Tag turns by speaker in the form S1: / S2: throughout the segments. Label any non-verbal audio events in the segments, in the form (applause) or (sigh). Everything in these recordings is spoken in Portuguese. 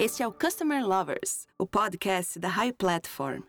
S1: Este é o Customer Lovers, o podcast da High Platform.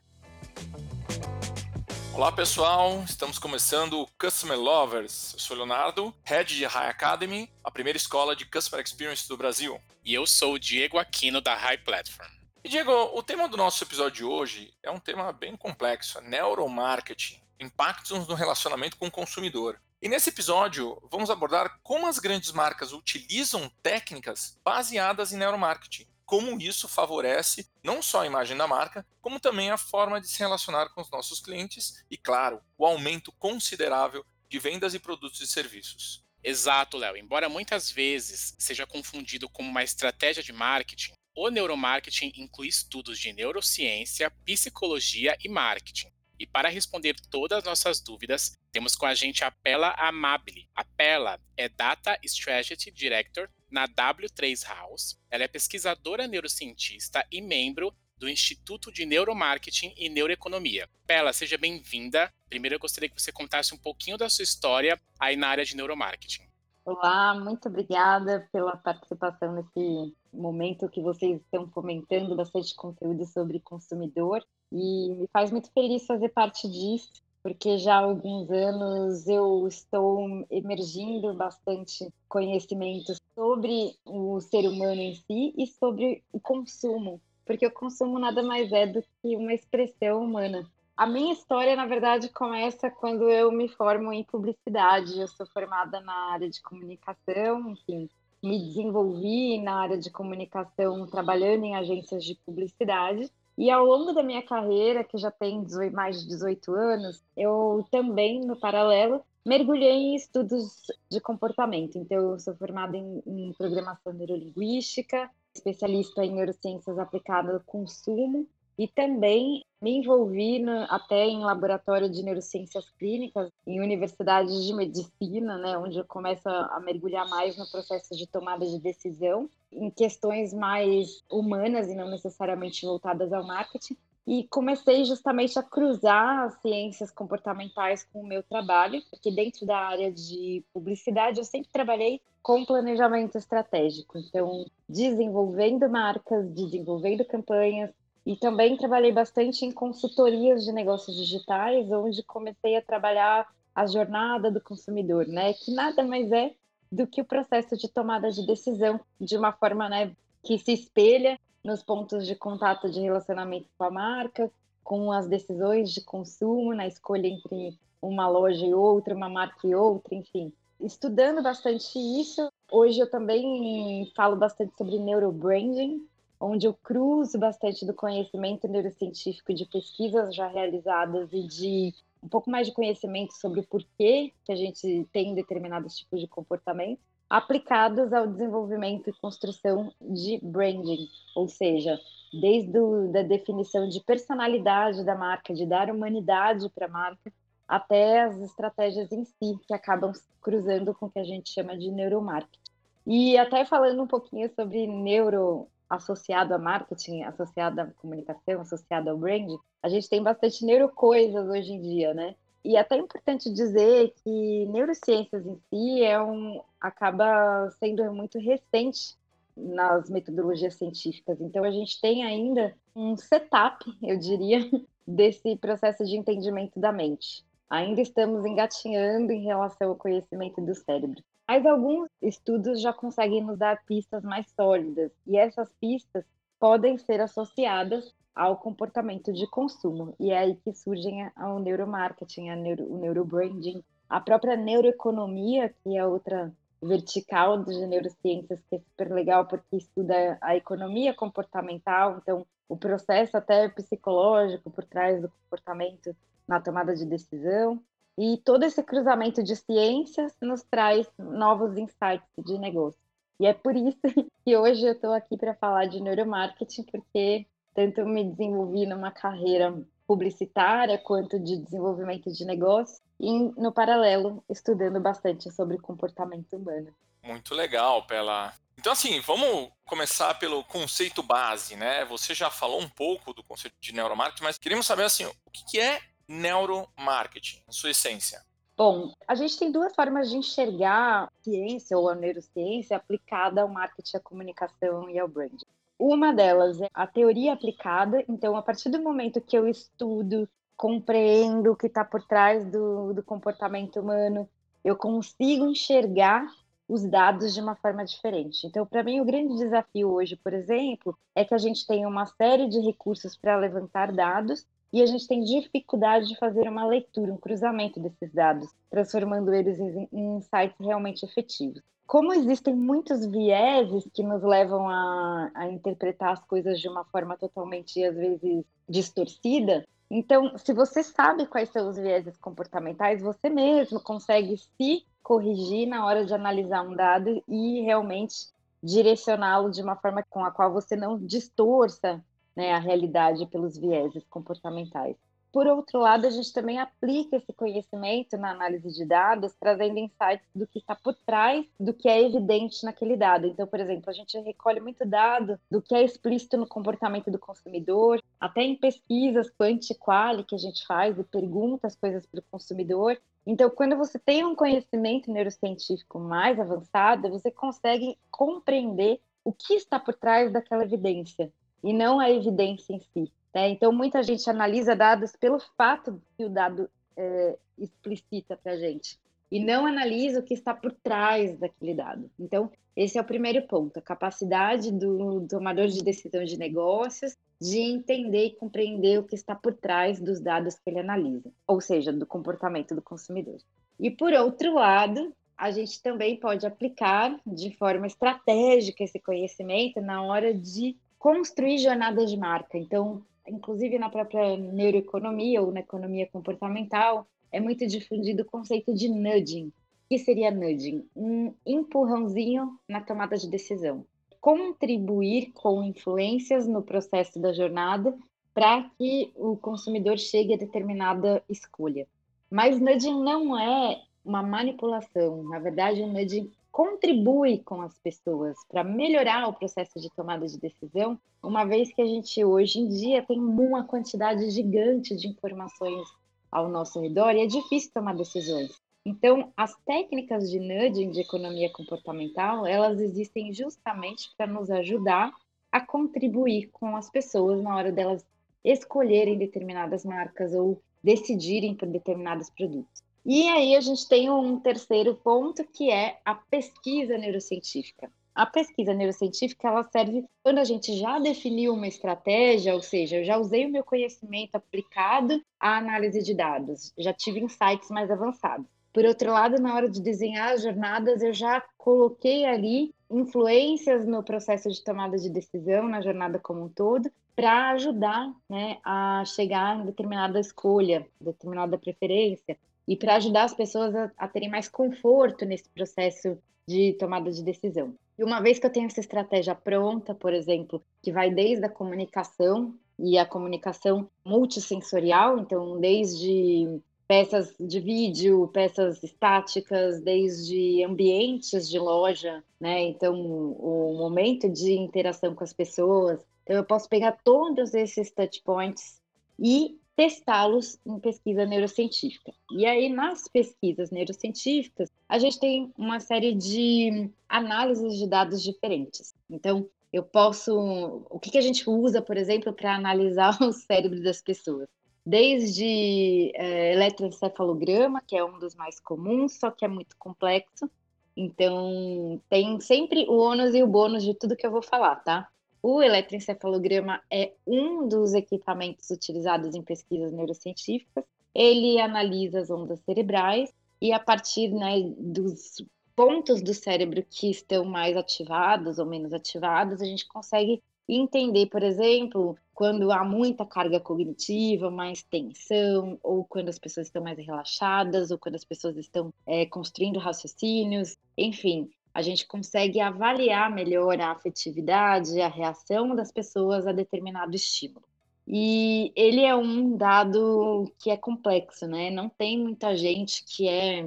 S2: Olá pessoal, estamos começando o Customer Lovers. Eu sou Leonardo, Head de High Academy, a primeira escola de Customer Experience do Brasil.
S3: E eu sou o Diego Aquino da High Platform.
S2: E Diego, o tema do nosso episódio de hoje é um tema bem complexo, é neuromarketing, impactos no relacionamento com o consumidor. E nesse episódio, vamos abordar como as grandes marcas utilizam técnicas baseadas em neuromarketing, como isso favorece não só a imagem da marca, como também a forma de se relacionar com os nossos clientes e, claro, o aumento considerável de vendas e produtos e serviços.
S3: Exato, Léo. Embora muitas vezes seja confundido como uma estratégia de marketing, o neuromarketing inclui estudos de neurociência, psicologia e marketing. E para responder todas as nossas dúvidas, temos com a gente a Pela Amabile. A Pela é Data Strategy Director na W3 House. Ela é pesquisadora neurocientista e membro do Instituto de Neuromarketing e Neuroeconomia. Pela, seja bem-vinda. Primeiro eu gostaria que você contasse um pouquinho da sua história aí na área de neuromarketing.
S4: Olá, muito obrigada pela participação nesse momento que vocês estão comentando bastante conteúdo sobre consumidor e me faz muito feliz fazer parte disso, porque já há alguns anos eu estou emergindo bastante conhecimento sobre o ser humano em si e sobre o consumo, porque o consumo nada mais é do que uma expressão humana. A minha história, na verdade, começa quando eu me formo em publicidade. Eu sou formada na área de comunicação, enfim, me desenvolvi na área de comunicação trabalhando em agências de publicidade. E ao longo da minha carreira, que já tem 18, mais de 18 anos, eu também, no paralelo, mergulhei em estudos de comportamento. Então, eu sou formada em, em programação neurolinguística, especialista em neurociências aplicadas ao consumo e também me envolvi no, até em laboratório de neurociências clínicas, em universidades de medicina, né, onde eu começo a mergulhar mais no processo de tomada de decisão, em questões mais humanas e não necessariamente voltadas ao marketing. E comecei justamente a cruzar as ciências comportamentais com o meu trabalho, porque dentro da área de publicidade eu sempre trabalhei com planejamento estratégico. Então, desenvolvendo marcas, desenvolvendo campanhas, e também trabalhei bastante em consultorias de negócios digitais, onde comecei a trabalhar a jornada do consumidor, né? Que nada mais é do que o processo de tomada de decisão de uma forma, né, que se espelha nos pontos de contato de relacionamento com a marca, com as decisões de consumo, na escolha entre uma loja e outra, uma marca e outra, enfim. Estudando bastante isso, hoje eu também falo bastante sobre neurobranding, onde eu cruzo bastante do conhecimento neurocientífico de pesquisas já realizadas e de um pouco mais de conhecimento sobre o porquê que a gente tem determinados tipos de comportamento, aplicados ao desenvolvimento e construção de branding, ou seja, desde a da definição de personalidade da marca, de dar humanidade para a marca, até as estratégias em si, que acabam cruzando com o que a gente chama de neuromarketing. E até falando um pouquinho sobre neuro associado a marketing, associado à comunicação, associado ao brand, a gente tem bastante neurocoisas hoje em dia, né? E é até importante dizer que neurociências em si é um, acaba sendo muito recente nas metodologias científicas. Então a gente tem ainda um setup, eu diria, (laughs) desse processo de entendimento da mente. Ainda estamos engatinhando em relação ao conhecimento do cérebro. Mas alguns estudos já conseguem nos dar pistas mais sólidas, e essas pistas podem ser associadas ao comportamento de consumo. E é aí que surgem o neuromarketing, a neuro, o neurobranding, a própria neuroeconomia, que é outra vertical de neurociências que é super legal porque estuda a economia comportamental, então o processo até psicológico por trás do comportamento na tomada de decisão. E todo esse cruzamento de ciências nos traz novos insights de negócio. E é por isso (laughs) que hoje eu estou aqui para falar de neuromarketing, porque tanto me desenvolvi numa carreira publicitária quanto de desenvolvimento de negócio e no paralelo estudando bastante sobre comportamento humano.
S2: Muito legal, Pela. Então, assim, vamos começar pelo conceito base, né? Você já falou um pouco do conceito de neuromarketing, mas queremos saber, assim, o que é neuromarketing, sua essência?
S4: Bom, a gente tem duas formas de enxergar a ciência ou a neurociência aplicada ao marketing, à comunicação e ao branding. Uma delas é a teoria aplicada. Então, a partir do momento que eu estudo, compreendo o que está por trás do, do comportamento humano, eu consigo enxergar os dados de uma forma diferente. Então, para mim, o grande desafio hoje, por exemplo, é que a gente tem uma série de recursos para levantar dados e a gente tem dificuldade de fazer uma leitura, um cruzamento desses dados, transformando eles em, insights realmente efetivos. Como existem muitos vieses que nos levam a, a interpretar as coisas de uma forma totalmente, às vezes, distorcida, então, se você sabe quais são os vieses comportamentais, você mesmo consegue se corrigir na hora de analisar um dado e realmente direcioná-lo de uma forma com a qual você não distorça né, a realidade pelos vieses comportamentais. Por outro lado, a gente também aplica esse conhecimento na análise de dados, trazendo insights do que está por trás do que é evidente naquele dado. Então, por exemplo, a gente recolhe muito dado do que é explícito no comportamento do consumidor, até em pesquisas quanti-quali que a gente faz e pergunta as coisas para o consumidor. Então, quando você tem um conhecimento neurocientífico mais avançado, você consegue compreender o que está por trás daquela evidência e não a evidência em si. Né? Então, muita gente analisa dados pelo fato que o dado é, explicita para a gente e não analisa o que está por trás daquele dado. Então, esse é o primeiro ponto, a capacidade do tomador de decisão de negócios de entender e compreender o que está por trás dos dados que ele analisa, ou seja, do comportamento do consumidor. E por outro lado, a gente também pode aplicar de forma estratégica esse conhecimento na hora de construir jornadas de marca. Então, inclusive na própria neuroeconomia ou na economia comportamental, é muito difundido o conceito de nudging. O que seria nudging? Um empurrãozinho na tomada de decisão. Contribuir com influências no processo da jornada para que o consumidor chegue a determinada escolha. Mas nudging não é uma manipulação. Na verdade, o nudging contribui com as pessoas para melhorar o processo de tomada de decisão, uma vez que a gente hoje em dia tem uma quantidade gigante de informações ao nosso redor e é difícil tomar decisões. Então, as técnicas de nudging de economia comportamental, elas existem justamente para nos ajudar a contribuir com as pessoas na hora delas escolherem determinadas marcas ou decidirem por determinados produtos. E aí a gente tem um terceiro ponto que é a pesquisa neurocientífica. A pesquisa neurocientífica ela serve quando a gente já definiu uma estratégia, ou seja, eu já usei o meu conhecimento aplicado à análise de dados, já tive insights mais avançados. Por outro lado, na hora de desenhar as jornadas, eu já coloquei ali influências no processo de tomada de decisão, na jornada como um todo, para ajudar né, a chegar em determinada escolha, determinada preferência, e para ajudar as pessoas a, a terem mais conforto nesse processo de tomada de decisão. E uma vez que eu tenho essa estratégia pronta, por exemplo, que vai desde a comunicação e a comunicação multissensorial, então desde peças de vídeo, peças estáticas, desde ambientes de loja, né? Então, o momento de interação com as pessoas. Então, eu posso pegar todos esses touch points e testá-los em pesquisa neurocientífica. E aí, nas pesquisas neurocientíficas, a gente tem uma série de análises de dados diferentes. Então, eu posso. O que, que a gente usa, por exemplo, para analisar (laughs) o cérebro das pessoas? Desde é, eletroencefalograma, que é um dos mais comuns, só que é muito complexo. Então, tem sempre o ônus e o bônus de tudo que eu vou falar, tá? O eletroencefalograma é um dos equipamentos utilizados em pesquisas neurocientíficas. Ele analisa as ondas cerebrais e a partir né, dos pontos do cérebro que estão mais ativados ou menos ativados, a gente consegue entender, por exemplo, quando há muita carga cognitiva, mais tensão, ou quando as pessoas estão mais relaxadas, ou quando as pessoas estão é, construindo raciocínios, enfim, a gente consegue avaliar melhor a afetividade, a reação das pessoas a determinado estímulo. E ele é um dado que é complexo, né? Não tem muita gente que é,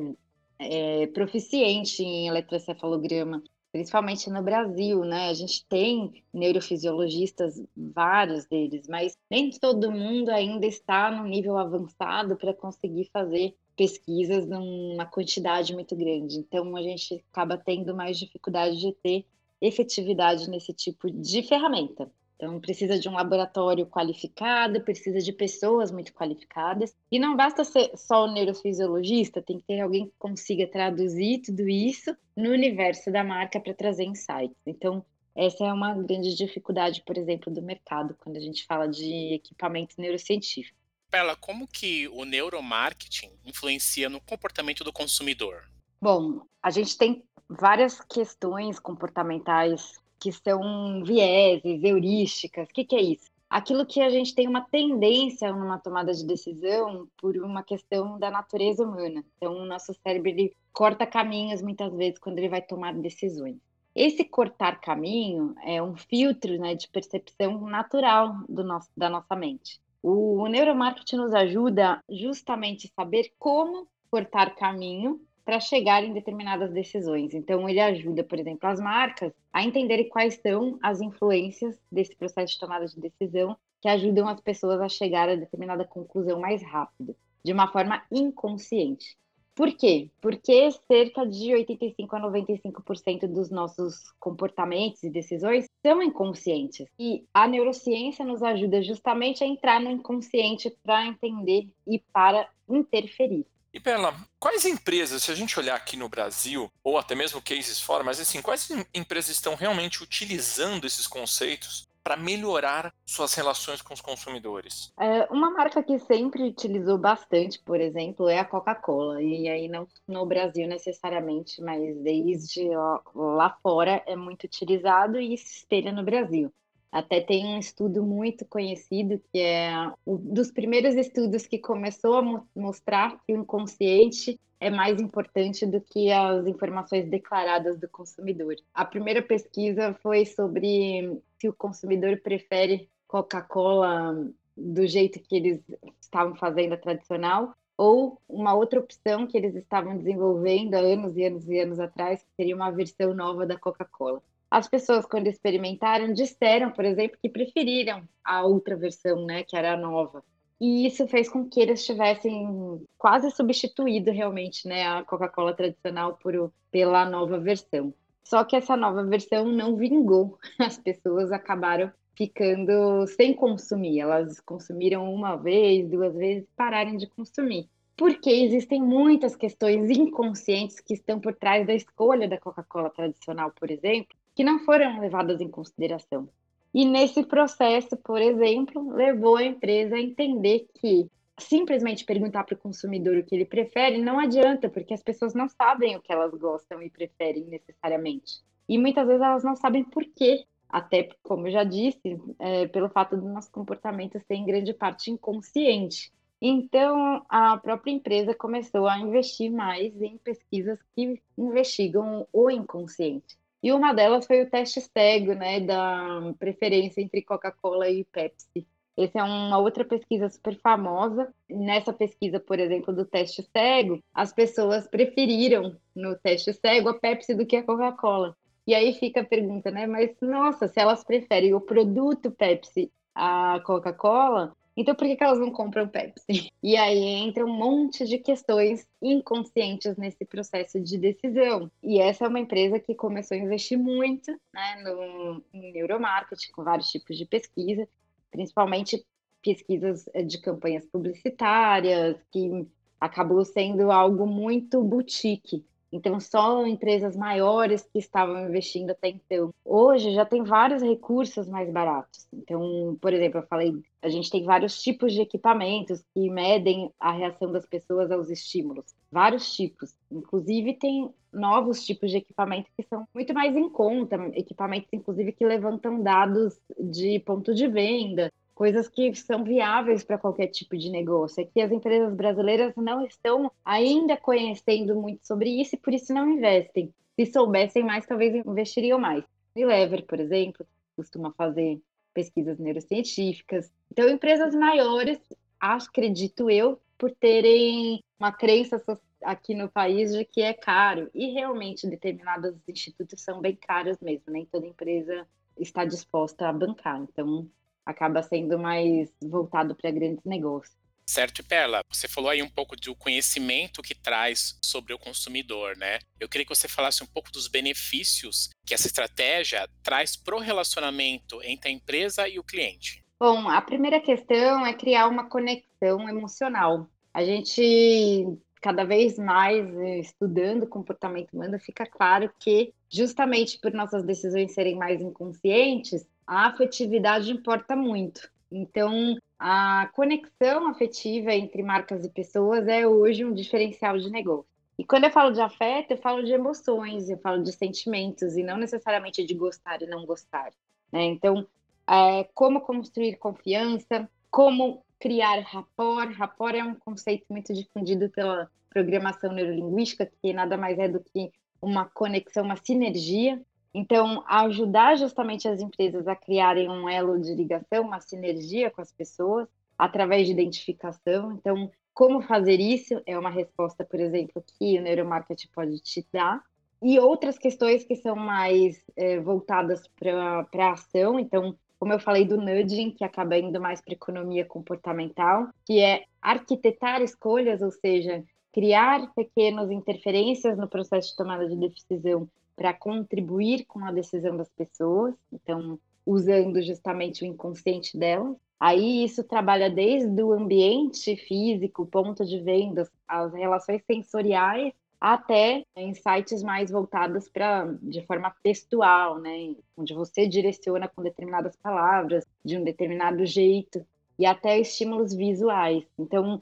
S4: é proficiente em eletroencefalograma, principalmente no Brasil, né? A gente tem neurofisiologistas, vários deles, mas nem todo mundo ainda está no nível avançado para conseguir fazer pesquisas numa quantidade muito grande. Então, a gente acaba tendo mais dificuldade de ter efetividade nesse tipo de ferramenta. Então, precisa de um laboratório qualificado, precisa de pessoas muito qualificadas. E não basta ser só o neurofisiologista, tem que ter alguém que consiga traduzir tudo isso no universo da marca para trazer insights. Então, essa é uma grande dificuldade, por exemplo, do mercado, quando a gente fala de equipamento neurocientífico.
S3: Pela, como que o neuromarketing influencia no comportamento do consumidor?
S4: Bom, a gente tem várias questões comportamentais que são vieses, heurísticas. O que, que é isso? Aquilo que a gente tem uma tendência numa tomada de decisão por uma questão da natureza humana. Então, o nosso cérebro ele corta caminhos muitas vezes quando ele vai tomar decisões. Esse cortar caminho é um filtro né, de percepção natural do nosso, da nossa mente. O neuromarketing nos ajuda justamente a saber como cortar caminho para chegar em determinadas decisões. Então, ele ajuda, por exemplo, as marcas a entenderem quais são as influências desse processo de tomada de decisão que ajudam as pessoas a chegar a determinada conclusão mais rápido, de uma forma inconsciente. Por quê? Porque cerca de 85 a 95% dos nossos comportamentos e decisões são inconscientes. E a neurociência nos ajuda justamente a entrar no inconsciente para entender e para interferir.
S2: E Perla, quais empresas, se a gente olhar aqui no Brasil, ou até mesmo cases fora, mas assim, quais empresas estão realmente utilizando esses conceitos para melhorar suas relações com os consumidores?
S4: É, uma marca que sempre utilizou bastante, por exemplo, é a Coca-Cola. E aí não no Brasil necessariamente, mas desde lá fora é muito utilizado e se espelha no Brasil. Até tem um estudo muito conhecido, que é um dos primeiros estudos que começou a mostrar que o inconsciente é mais importante do que as informações declaradas do consumidor. A primeira pesquisa foi sobre se o consumidor prefere Coca-Cola do jeito que eles estavam fazendo a tradicional ou uma outra opção que eles estavam desenvolvendo há anos e anos e anos atrás, que seria uma versão nova da Coca-Cola. As pessoas, quando experimentaram, disseram, por exemplo, que preferiram a outra versão, né, que era a nova. E isso fez com que eles tivessem quase substituído realmente, né, a Coca-Cola tradicional por, pela nova versão. Só que essa nova versão não vingou. (laughs) As pessoas acabaram ficando sem consumir. Elas consumiram uma vez, duas vezes, pararam de consumir. Porque existem muitas questões inconscientes que estão por trás da escolha da Coca-Cola tradicional, por exemplo, que não foram levadas em consideração. E nesse processo, por exemplo, levou a empresa a entender que simplesmente perguntar para o consumidor o que ele prefere não adianta, porque as pessoas não sabem o que elas gostam e preferem necessariamente. E muitas vezes elas não sabem por quê. Até, como eu já disse, é, pelo fato do nosso comportamento ser em grande parte inconsciente. Então, a própria empresa começou a investir mais em pesquisas que investigam o inconsciente. E uma delas foi o teste cego, né, da preferência entre Coca-Cola e Pepsi. Essa é uma outra pesquisa super famosa. Nessa pesquisa, por exemplo, do teste cego, as pessoas preferiram no teste cego a Pepsi do que a Coca-Cola. E aí fica a pergunta, né? Mas nossa, se elas preferem o produto Pepsi à Coca-Cola, então, por que, que elas não compram Pepsi? E aí entra um monte de questões inconscientes nesse processo de decisão. E essa é uma empresa que começou a investir muito né, no, em neuromarketing, com vários tipos de pesquisa, principalmente pesquisas eh, de campanhas publicitárias, que acabou sendo algo muito boutique. Então, só empresas maiores que estavam investindo até então. Hoje já tem vários recursos mais baratos. Então, por exemplo, eu falei, a gente tem vários tipos de equipamentos que medem a reação das pessoas aos estímulos. Vários tipos. Inclusive, tem novos tipos de equipamento que são muito mais em conta, equipamentos, inclusive, que levantam dados de ponto de venda, coisas que são viáveis para qualquer tipo de negócio. É que as empresas brasileiras não estão ainda conhecendo muito sobre isso e por isso não investem. Se soubessem mais, talvez investiriam mais. Unilever, por exemplo, costuma fazer pesquisas neurocientíficas. Então, empresas maiores, acredito eu, por terem uma crença aqui no país de que é caro. E realmente, determinados institutos são bem caros mesmo, nem toda empresa está disposta a bancar. Então, acaba sendo mais voltado para grandes negócios.
S3: Certo, e Perla, você falou aí um pouco do conhecimento que traz sobre o consumidor, né? Eu queria que você falasse um pouco dos benefícios que essa estratégia traz para o relacionamento entre a empresa e o cliente.
S4: Bom, a primeira questão é criar uma conexão emocional. A gente, cada vez mais estudando comportamento humano, fica claro que, justamente por nossas decisões serem mais inconscientes, a afetividade importa muito. Então, a conexão afetiva entre marcas e pessoas é hoje um diferencial de negócio. E quando eu falo de afeto, eu falo de emoções, eu falo de sentimentos, e não necessariamente de gostar e não gostar. Né? Então, é, como construir confiança, como criar rapport. Rapport é um conceito muito difundido pela programação neurolinguística, que nada mais é do que uma conexão, uma sinergia então, ajudar justamente as empresas a criarem um elo de ligação, uma sinergia com as pessoas, através de identificação. Então, como fazer isso é uma resposta, por exemplo, que o neuromarketing pode te dar. E outras questões que são mais é, voltadas para a ação. Então, como eu falei do nudging, que acaba indo mais para economia comportamental, que é arquitetar escolhas, ou seja, criar pequenas interferências no processo de tomada de decisão para contribuir com a decisão das pessoas, então usando justamente o inconsciente delas. Aí isso trabalha desde o ambiente físico, ponto de vendas, as relações sensoriais, até insights mais voltados para de forma textual, né, onde você direciona com determinadas palavras, de um determinado jeito, e até estímulos visuais. Então,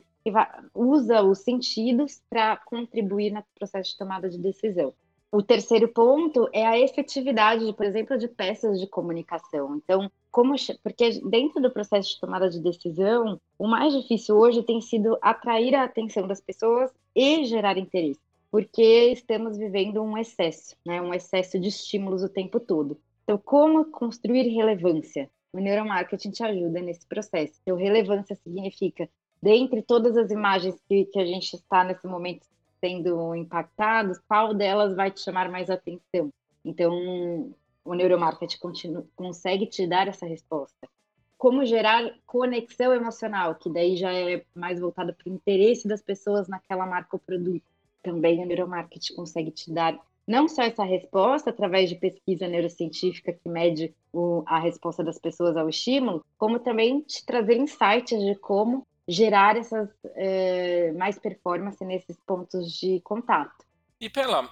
S4: usa os sentidos para contribuir no processo de tomada de decisão. O terceiro ponto é a efetividade, por exemplo, de peças de comunicação. Então, como porque dentro do processo de tomada de decisão, o mais difícil hoje tem sido atrair a atenção das pessoas e gerar interesse, porque estamos vivendo um excesso, né? Um excesso de estímulos o tempo todo. Então, como construir relevância? O neuromarketing te ajuda nesse processo. Então, relevância significa, dentre todas as imagens que, que a gente está nesse momento sendo impactados, qual delas vai te chamar mais atenção? Então, o neuromarketing continua, consegue te dar essa resposta. Como gerar conexão emocional, que daí já é mais voltado para o interesse das pessoas naquela marca ou produto. Também o neuromarketing consegue te dar não só essa resposta através de pesquisa neurocientífica que mede o, a resposta das pessoas ao estímulo, como também te trazer insights de como gerar essas é, mais performance nesses pontos de contato.
S2: E pela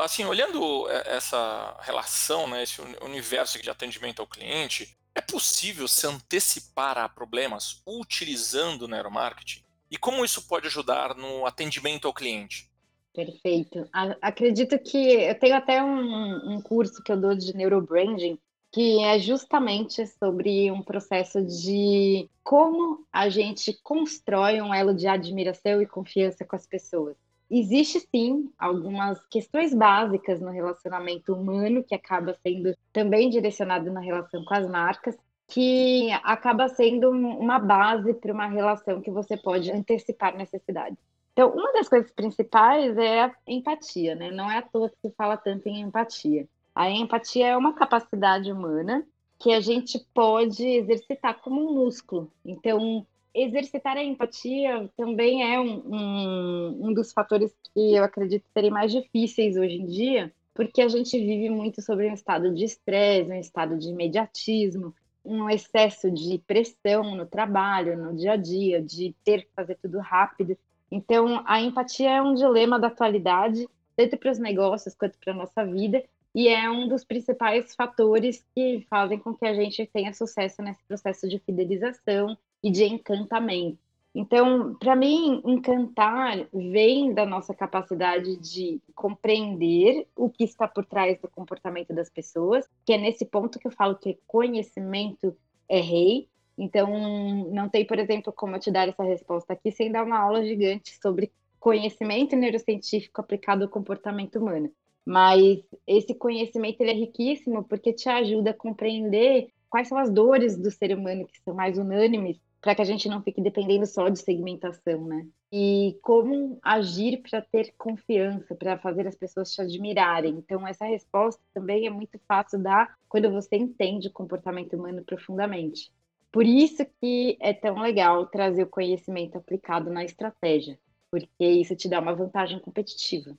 S2: assim, olhando é, essa relação, né, esse universo de atendimento ao cliente, é possível se antecipar a problemas utilizando o neuromarketing? E como isso pode ajudar no atendimento ao cliente?
S4: Perfeito. Acredito que eu tenho até um, um curso que eu dou de neurobranding, que é justamente sobre um processo de como a gente constrói um elo de admiração e confiança com as pessoas. Existe sim algumas questões básicas no relacionamento humano que acaba sendo também direcionado na relação com as marcas, que acaba sendo uma base para uma relação que você pode antecipar necessidades. Então, uma das coisas principais é a empatia, né? Não é à toa que se fala tanto em empatia. A empatia é uma capacidade humana que a gente pode exercitar como um músculo. Então, exercitar a empatia também é um, um, um dos fatores que eu acredito serem mais difíceis hoje em dia, porque a gente vive muito sobre um estado de estresse, um estado de imediatismo, um excesso de pressão no trabalho, no dia a dia, de ter que fazer tudo rápido. Então, a empatia é um dilema da atualidade, tanto para os negócios quanto para a nossa vida, e é um dos principais fatores que fazem com que a gente tenha sucesso nesse processo de fidelização e de encantamento. Então, para mim, encantar vem da nossa capacidade de compreender o que está por trás do comportamento das pessoas, que é nesse ponto que eu falo que conhecimento é rei. Então, não tem, por exemplo, como eu te dar essa resposta aqui sem dar uma aula gigante sobre conhecimento neurocientífico aplicado ao comportamento humano. Mas esse conhecimento ele é riquíssimo porque te ajuda a compreender quais são as dores do ser humano que são mais unânimes, para que a gente não fique dependendo só de segmentação, né? E como agir para ter confiança, para fazer as pessoas te admirarem. Então, essa resposta também é muito fácil dar quando você entende o comportamento humano profundamente. Por isso que é tão legal trazer o conhecimento aplicado na estratégia, porque isso te dá uma vantagem competitiva.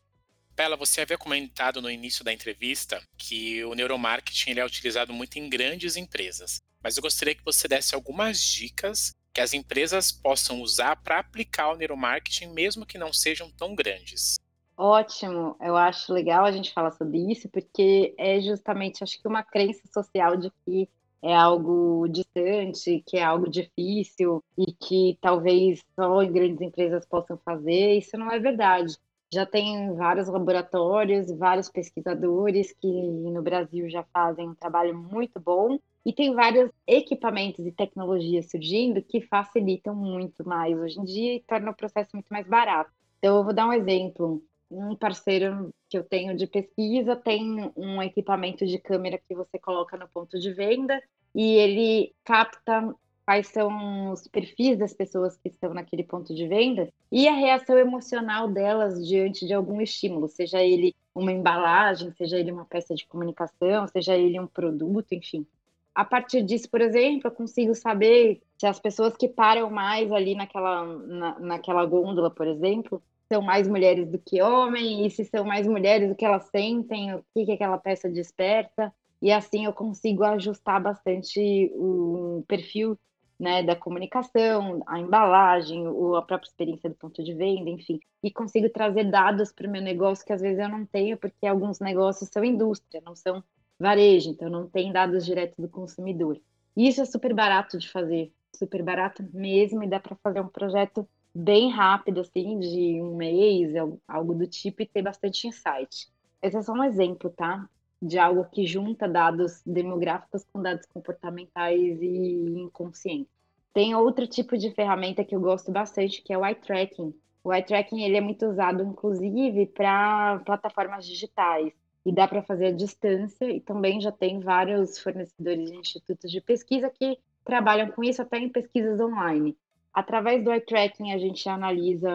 S3: Pela, você havia comentado no início da entrevista que o neuromarketing ele é utilizado muito em grandes empresas, mas eu gostaria que você desse algumas dicas que as empresas possam usar para aplicar o neuromarketing, mesmo que não sejam tão grandes.
S4: Ótimo, eu acho legal a gente falar sobre isso, porque é justamente, acho que uma crença social de que é algo distante, que é algo difícil e que talvez só em grandes empresas possam fazer, isso não é verdade. Já tem vários laboratórios, vários pesquisadores que no Brasil já fazem um trabalho muito bom e tem vários equipamentos e tecnologias surgindo que facilitam muito mais hoje em dia e tornam o processo muito mais barato. Então, eu vou dar um exemplo. Um parceiro que eu tenho de pesquisa tem um equipamento de câmera que você coloca no ponto de venda e ele capta quais são os perfis das pessoas que estão naquele ponto de venda e a reação emocional delas diante de algum estímulo, seja ele uma embalagem, seja ele uma peça de comunicação, seja ele um produto, enfim. A partir disso, por exemplo, eu consigo saber se as pessoas que param mais ali naquela, na, naquela gôndola, por exemplo, são mais mulheres do que homens, e se são mais mulheres, o que elas sentem, o que, que aquela peça desperta. E assim eu consigo ajustar bastante o perfil né, da comunicação, a embalagem, a própria experiência do ponto de venda, enfim, e consigo trazer dados para o meu negócio que às vezes eu não tenho, porque alguns negócios são indústria, não são varejo, então não tem dados diretos do consumidor. E isso é super barato de fazer, super barato mesmo, e dá para fazer um projeto bem rápido, assim, de um mês, algo do tipo, e ter bastante insight. Esse é só um exemplo, tá? De algo que junta dados demográficos com dados comportamentais e inconscientes. Tem outro tipo de ferramenta que eu gosto bastante, que é o eye tracking. O eye tracking ele é muito usado, inclusive, para plataformas digitais e dá para fazer à distância. E também já tem vários fornecedores de institutos de pesquisa que trabalham com isso até em pesquisas online. Através do eye tracking, a gente analisa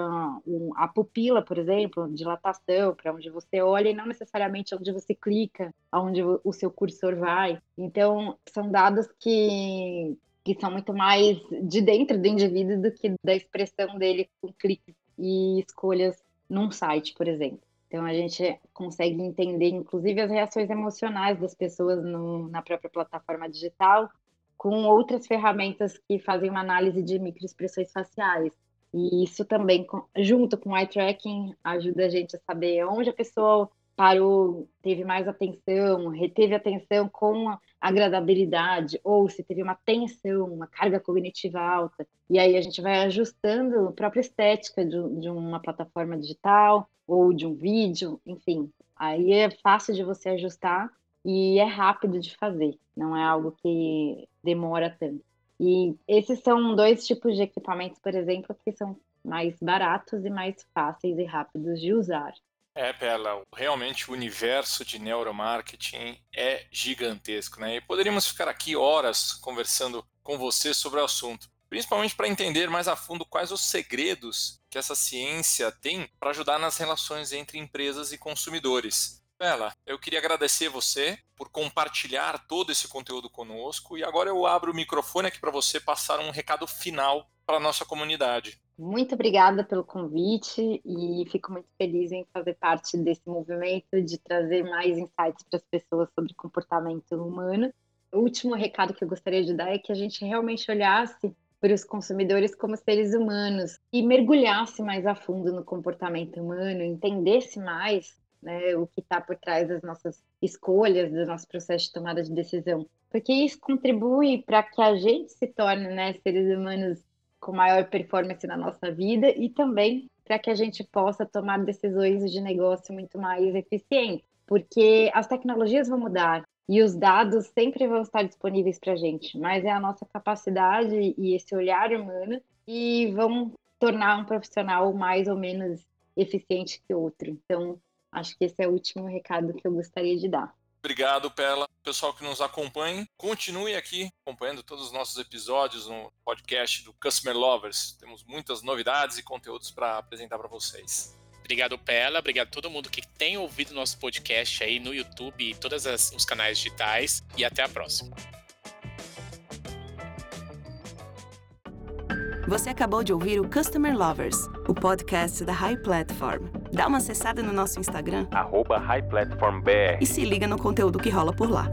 S4: um, a pupila, por exemplo, dilatação, para onde você olha e não necessariamente onde você clica, aonde o seu cursor vai. Então, são dados que, que são muito mais de dentro do indivíduo do que da expressão dele com cliques e escolhas num site, por exemplo. Então, a gente consegue entender, inclusive, as reações emocionais das pessoas no, na própria plataforma digital com outras ferramentas que fazem uma análise de microexpressões faciais. E isso também, junto com o eye tracking, ajuda a gente a saber onde a pessoa parou, teve mais atenção, reteve atenção com agradabilidade, ou se teve uma tensão, uma carga cognitiva alta. E aí a gente vai ajustando a própria estética de, de uma plataforma digital ou de um vídeo, enfim. Aí é fácil de você ajustar e é rápido de fazer, não é algo que demora tanto. E esses são dois tipos de equipamentos, por exemplo, que são mais baratos e mais fáceis e rápidos de usar.
S2: É, Pela, realmente o universo de neuromarketing é gigantesco, né? E poderíamos ficar aqui horas conversando com você sobre o assunto, principalmente para entender mais a fundo quais os segredos que essa ciência tem para ajudar nas relações entre empresas e consumidores. Bela, eu queria agradecer você por compartilhar todo esse conteúdo conosco e agora eu abro o microfone aqui para você passar um recado final para a nossa comunidade.
S4: Muito obrigada pelo convite e fico muito feliz em fazer parte desse movimento de trazer mais insights para as pessoas sobre comportamento humano. O último recado que eu gostaria de dar é que a gente realmente olhasse para os consumidores como seres humanos e mergulhasse mais a fundo no comportamento humano, entendesse mais né, o que está por trás das nossas escolhas, do nosso processo de tomada de decisão, porque isso contribui para que a gente se torne né, seres humanos com maior performance na nossa vida e também para que a gente possa tomar decisões de negócio muito mais eficientes, porque as tecnologias vão mudar e os dados sempre vão estar disponíveis para a gente, mas é a nossa capacidade e esse olhar humano que vão tornar um profissional mais ou menos eficiente que outro. Então, Acho que esse é o último recado que eu gostaria de dar.
S2: Obrigado, Pela. Pessoal que nos acompanha, continue aqui acompanhando todos os nossos episódios no podcast do Customer Lovers. Temos muitas novidades e conteúdos para apresentar para vocês.
S3: Obrigado, Pela. Obrigado a todo mundo que tem ouvido nosso podcast aí no YouTube e todos os canais digitais. E até a próxima.
S1: Você acabou de ouvir o Customer Lovers, o podcast da High Platform. Dá uma acessada no nosso Instagram
S5: arroba High Platform BR.
S1: e se liga no conteúdo que rola por lá.